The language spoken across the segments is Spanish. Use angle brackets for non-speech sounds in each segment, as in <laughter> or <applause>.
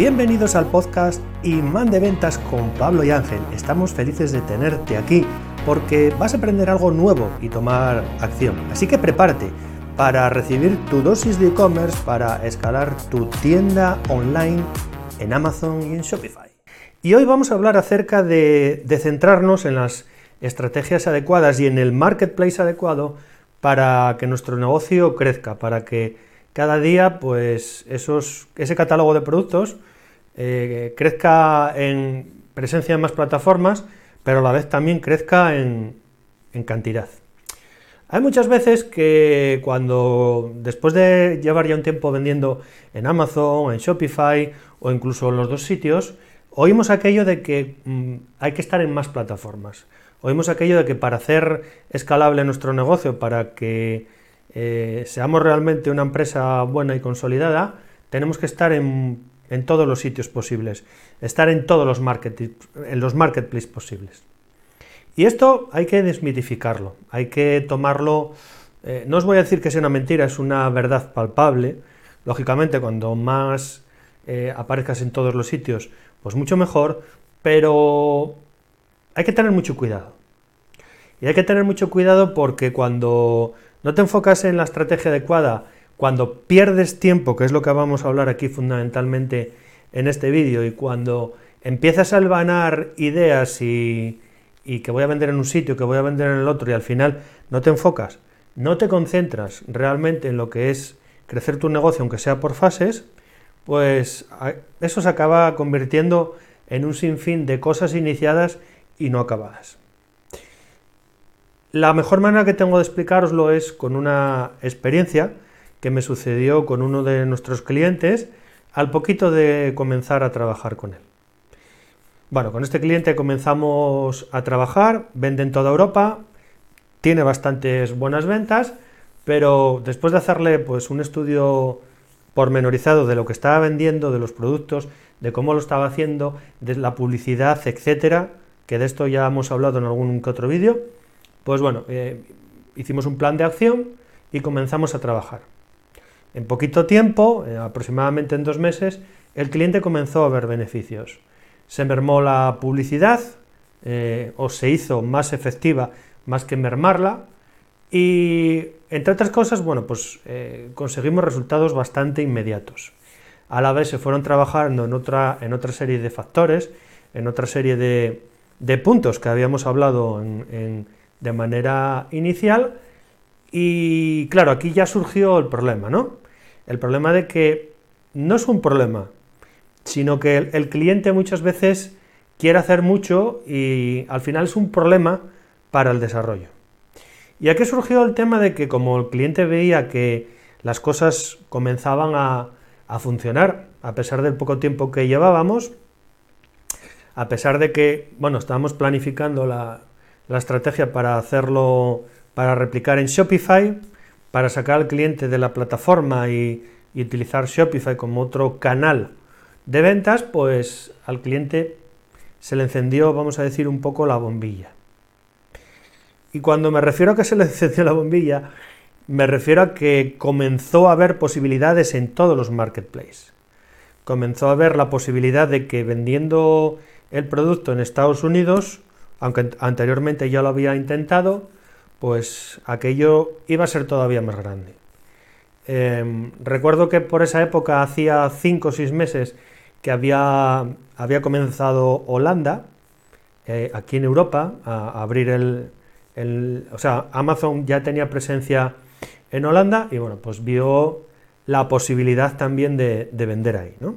Bienvenidos al podcast Imán de Ventas con Pablo y Ángel. Estamos felices de tenerte aquí porque vas a aprender algo nuevo y tomar acción. Así que prepárate para recibir tu dosis de e-commerce para escalar tu tienda online en Amazon y en Shopify. Y hoy vamos a hablar acerca de, centrarnos en las estrategias adecuadas y en el marketplace adecuado para que nuestro negocio crezca, para que cada día pues ese catálogo de productos eh, crezca en presencia en más plataformas, pero a la vez también crezca en, en cantidad. Hay muchas veces que cuando después de llevar ya un tiempo vendiendo en Amazon, en Shopify o incluso en los dos sitios, oímos aquello de que mm, hay que estar en más plataformas. Oímos aquello de que para hacer escalable nuestro negocio, para que eh, seamos realmente una empresa buena y consolidada, tenemos que estar en en todos los sitios posibles, estar en todos los, market, en los marketplaces posibles. Y esto hay que desmitificarlo, hay que tomarlo, eh, no os voy a decir que sea una mentira, es una verdad palpable, lógicamente cuando más eh, aparezcas en todos los sitios, pues mucho mejor, pero hay que tener mucho cuidado. Y hay que tener mucho cuidado porque cuando no te enfocas en la estrategia adecuada cuando pierdes tiempo, que es lo que vamos a hablar aquí fundamentalmente en este vídeo, y cuando empiezas a albanar ideas y, que voy a vender en un sitio, que voy a vender en el otro, y al final no te enfocas, no te concentras realmente en lo que es crecer tu negocio, aunque sea por fases, pues eso se acaba convirtiendo en un sinfín de cosas iniciadas y no acabadas. La mejor manera que tengo de explicaroslo es con una experiencia que me sucedió con uno de nuestros clientes al poquito de comenzar a trabajar con él. Bueno, con este cliente comenzamos a trabajar, vende en toda Europa, tiene bastantes buenas ventas, pero después de hacerle pues un estudio pormenorizado de lo que estaba vendiendo, de los productos, de cómo lo estaba haciendo, de la publicidad, etcétera, que de esto ya hemos hablado en algún que otro vídeo, pues bueno, eh, hicimos un plan de acción y comenzamos a trabajar. En poquito tiempo, eh, aproximadamente en dos meses, el cliente comenzó a ver beneficios. Se mermó la publicidad eh, o se hizo más efectiva más que mermarla y, entre otras cosas, bueno, pues eh, conseguimos resultados bastante inmediatos. A la vez se fueron trabajando en otra, en otra serie de factores, en otra serie de, puntos que habíamos hablado de manera inicial y claro, aquí ya surgió el problema, ¿no? El problema de que no es un problema, sino que el, cliente muchas veces quiere hacer mucho y al final es un problema para el desarrollo. Y aquí surgió el tema de que como el cliente veía que las cosas comenzaban a, funcionar, a pesar del poco tiempo que llevábamos, a pesar de que, bueno, estábamos planificando la, la estrategia para hacerlo para replicar en Shopify, para sacar al cliente de la plataforma y, utilizar Shopify como otro canal de ventas, pues al cliente se le encendió, vamos a decir, un poco la bombilla. Y cuando me refiero a que se le <laughs> encendió la bombilla, me refiero a que comenzó a haber posibilidades en todos los marketplaces. Comenzó a haber la posibilidad de que vendiendo el producto en Estados Unidos, aunque anteriormente ya lo había intentado, pues aquello iba a ser todavía más grande. Em, recuerdo que por esa época, hacía 5 o 6 meses, que había, había comenzado Holanda, eh, aquí en Europa, a, abrir el, O sea, Amazon ya tenía presencia en Holanda y bueno, pues vio la posibilidad también de, vender ahí, ¿no?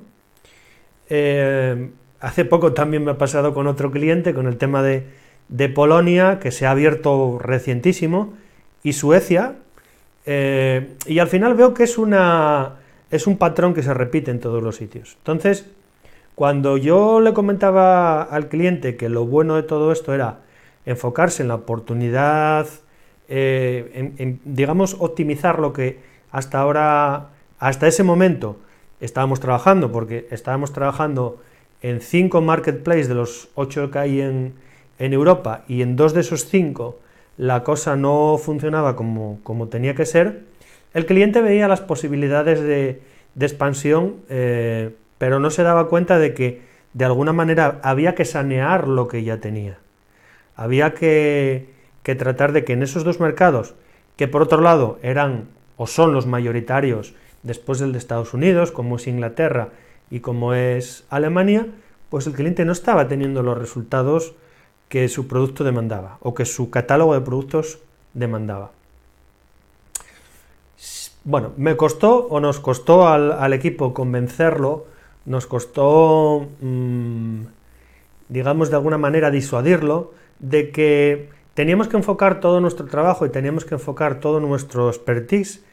Em, hace poco también me ha pasado con otro cliente, con el tema de, de Polonia, que se ha abierto recientísimo, y Suecia, eh, y al final veo que es, una, es un patrón que se repite en todos los sitios. Entonces, cuando yo le comentaba al cliente que lo bueno de todo esto era enfocarse en la oportunidad, eh, en, digamos, optimizar lo que hasta ahora, hasta ese momento, estábamos trabajando, porque estábamos trabajando en cinco marketplaces de los ocho que hay en, en Europa y en dos de esos cinco la cosa no funcionaba como, tenía que ser, el cliente veía las posibilidades de, expansión, eh, pero no se daba cuenta de que de alguna manera había que sanear lo que ya tenía. Había que, que tratar de que en esos dos mercados, que por otro lado eran o son los mayoritarios después del de Estados Unidos, como es Inglaterra y como es Alemania, pues el cliente no estaba teniendo los resultados que su producto demandaba o que su catálogo de productos demandaba. Bueno, me costó o nos costó al, equipo convencerlo, nos costó, mm, digamos, de alguna manera disuadirlo de que teníamos que enfocar todo nuestro trabajo y teníamos que enfocar todo nuestro expertise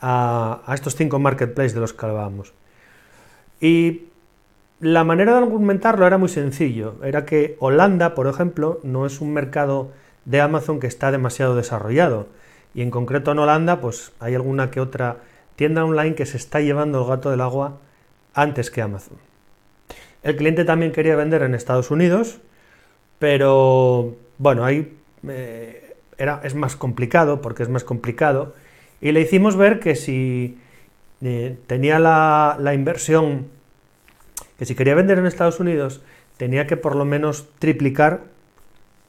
a, a estos cinco marketplaces de los que hablábamos. Y la manera de argumentarlo era muy sencillo, era que Holanda, por ejemplo, no es un mercado de Amazon que está demasiado desarrollado. Y en concreto en Holanda, pues hay alguna que otra tienda online que se está llevando el gato del agua antes que Amazon. El cliente también quería vender en Estados Unidos, pero bueno, ahí eh, era, es más complicado, porque es más complicado, y le hicimos ver que si eh, tenía la, la inversión, que si quería vender en Estados Unidos, tenía que por lo menos triplicar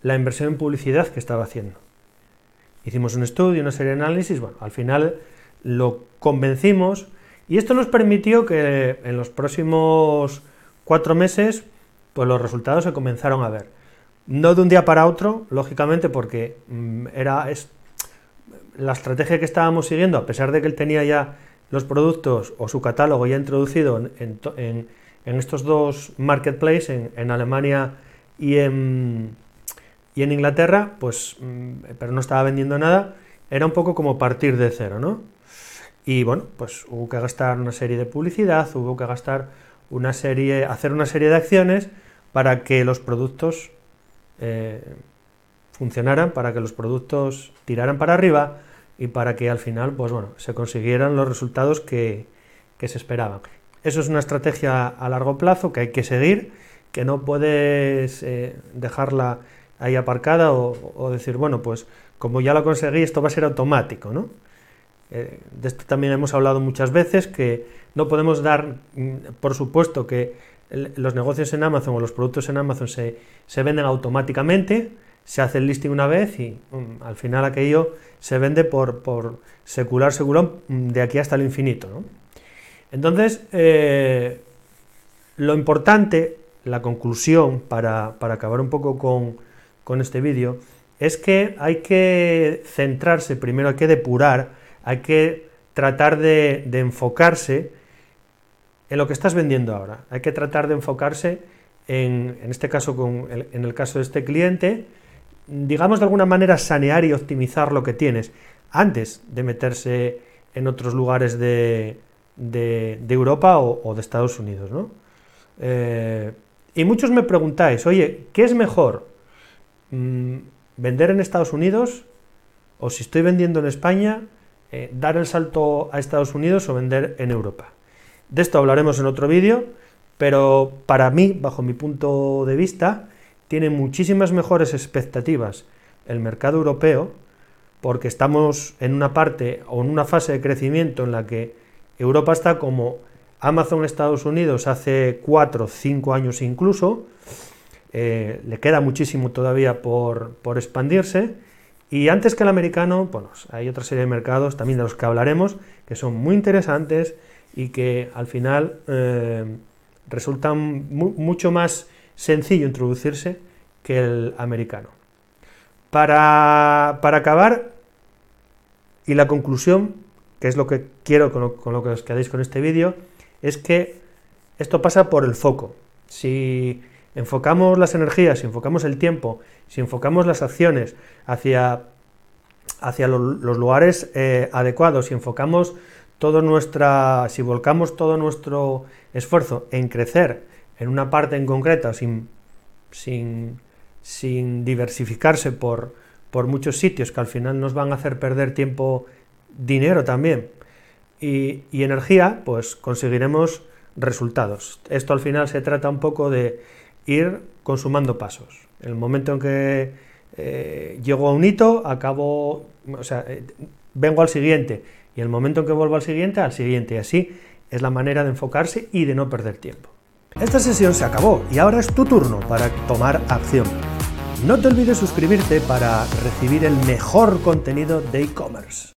la inversión en publicidad que estaba haciendo. Hicimos un estudio, una serie de análisis, bueno, al final lo convencimos y esto nos permitió que en los próximos cuatro meses pues los resultados se comenzaron a ver. No de un día para otro, lógicamente, porque mm, era es, la estrategia que estábamos siguiendo, a pesar de que él tenía ya los productos o su catálogo ya introducido en, estos dos marketplaces, en, en Alemania y en, y en Inglaterra, pues, mm, pero no estaba vendiendo nada, era un poco como partir de cero, ¿no? Y bueno, pues hubo que gastar una serie de publicidad, hubo que gastar una serie, hacer una serie de acciones para que los productos eh, funcionaran, para que los productos tiraran para arriba y para que al final, pues bueno, se consiguieran los resultados que, se esperaban. Eso es una estrategia a largo plazo que hay que seguir, que no puedes eh, dejarla ahí aparcada o, decir, bueno, pues como ya lo conseguí, esto va a ser automático, ¿no? Eh, de esto también hemos hablado muchas veces, que no podemos dar, mm, por supuesto, que los negocios en Amazon o los productos en Amazon se, venden automáticamente, se hace el listing una vez y mm, al final aquello se vende por, por secular seguro mm, de aquí hasta el infinito. ¿no? Entonces, eh, lo importante, la conclusión, para acabar un poco con, con este vídeo es que hay que centrarse, primero hay que depurar, hay que tratar de, enfocarse en lo que estás vendiendo ahora. Hay que tratar de enfocarse en, en este caso, con en el caso de este cliente, digamos de alguna manera sanear y optimizar lo que tienes antes de meterse en otros lugares de, de, Europa o, de Estados Unidos. ¿no? Eh, y muchos me preguntáis, oye, ¿qué es mejor? Mm, vender en Estados Unidos o si estoy vendiendo en España, eh, dar el salto a Estados Unidos o vender en Europa. De esto hablaremos en otro vídeo, pero para mí, bajo mi punto de vista, tiene muchísimas mejores expectativas el mercado europeo, porque estamos en una parte o en una fase de crecimiento en la que Europa está como Amazon Estados Unidos hace 4 o 5 años incluso, eh, le queda muchísimo todavía por, expandirse. Y antes que el americano, bueno, hay otra serie de mercados también de los que hablaremos, que son muy interesantes y que al final eh, resultan mucho más sencillo introducirse que el americano. Para, acabar, y la conclusión, que es lo que quiero con lo, que os quedéis con este vídeo, es que esto pasa por el foco. Si enfocamos las energías, si enfocamos el tiempo, si enfocamos las acciones hacia, hacia los lugares eh, adecuados, si enfocamos todo nuestra, si volcamos todo nuestro esfuerzo en crecer en una parte en concreta sin, sin, sin diversificarse por, por muchos sitios que al final nos van a hacer perder tiempo, dinero también y, energía, pues conseguiremos resultados. Esto al final se trata un poco de ir consumando pasos. El momento en que eh, llego a un hito, acabo, o sea, eh, vengo al siguiente, y el momento en que vuelvo al siguiente, al siguiente, y así es la manera de enfocarse y de no perder tiempo. Esta sesión se acabó y ahora es tu turno para tomar acción. No te olvides suscribirte para recibir el mejor contenido de e-commerce.